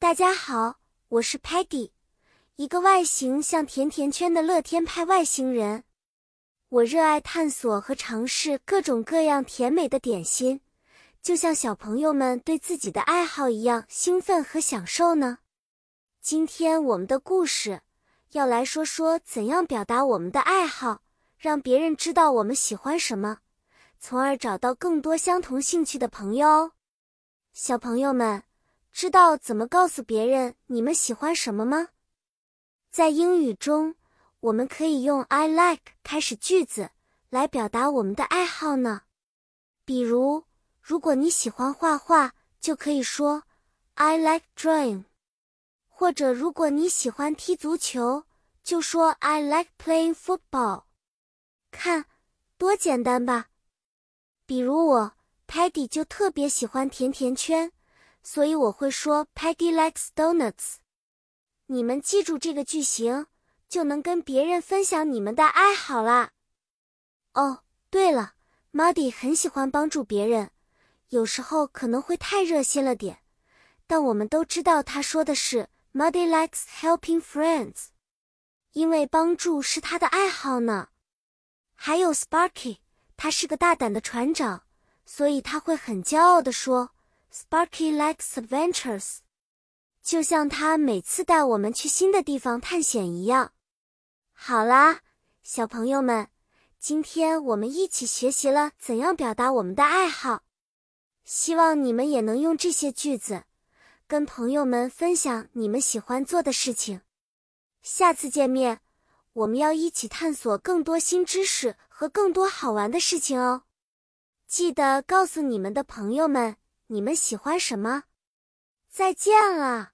大家好，我是 Patty，一个外形像甜甜圈的乐天派外星人。我热爱探索和尝试各种各样甜美的点心，就像小朋友们对自己的爱好一样兴奋和享受呢。今天我们的故事要来说说怎样表达我们的爱好，让别人知道我们喜欢什么，从而找到更多相同兴趣的朋友哦。小朋友们。知道怎么告诉别人你们喜欢什么吗？在英语中，我们可以用 I like 开始句子来表达我们的爱好呢。比如，如果你喜欢画画，就可以说 I like drawing；或者如果你喜欢踢足球，就说 I like playing football。看，多简单吧！比如我 Peggy 就特别喜欢甜甜圈。所以我会说 Peggy likes donuts。你们记住这个句型，就能跟别人分享你们的爱好啦。哦，对了，Muddy 很喜欢帮助别人，有时候可能会太热心了点，但我们都知道他说的是 Muddy likes helping friends，因为帮助是他的爱好呢。还有 Sparky，他是个大胆的船长，所以他会很骄傲地说。Sparky likes adventures，就像他每次带我们去新的地方探险一样。好啦，小朋友们，今天我们一起学习了怎样表达我们的爱好，希望你们也能用这些句子跟朋友们分享你们喜欢做的事情。下次见面，我们要一起探索更多新知识和更多好玩的事情哦。记得告诉你们的朋友们。你们喜欢什么？再见了。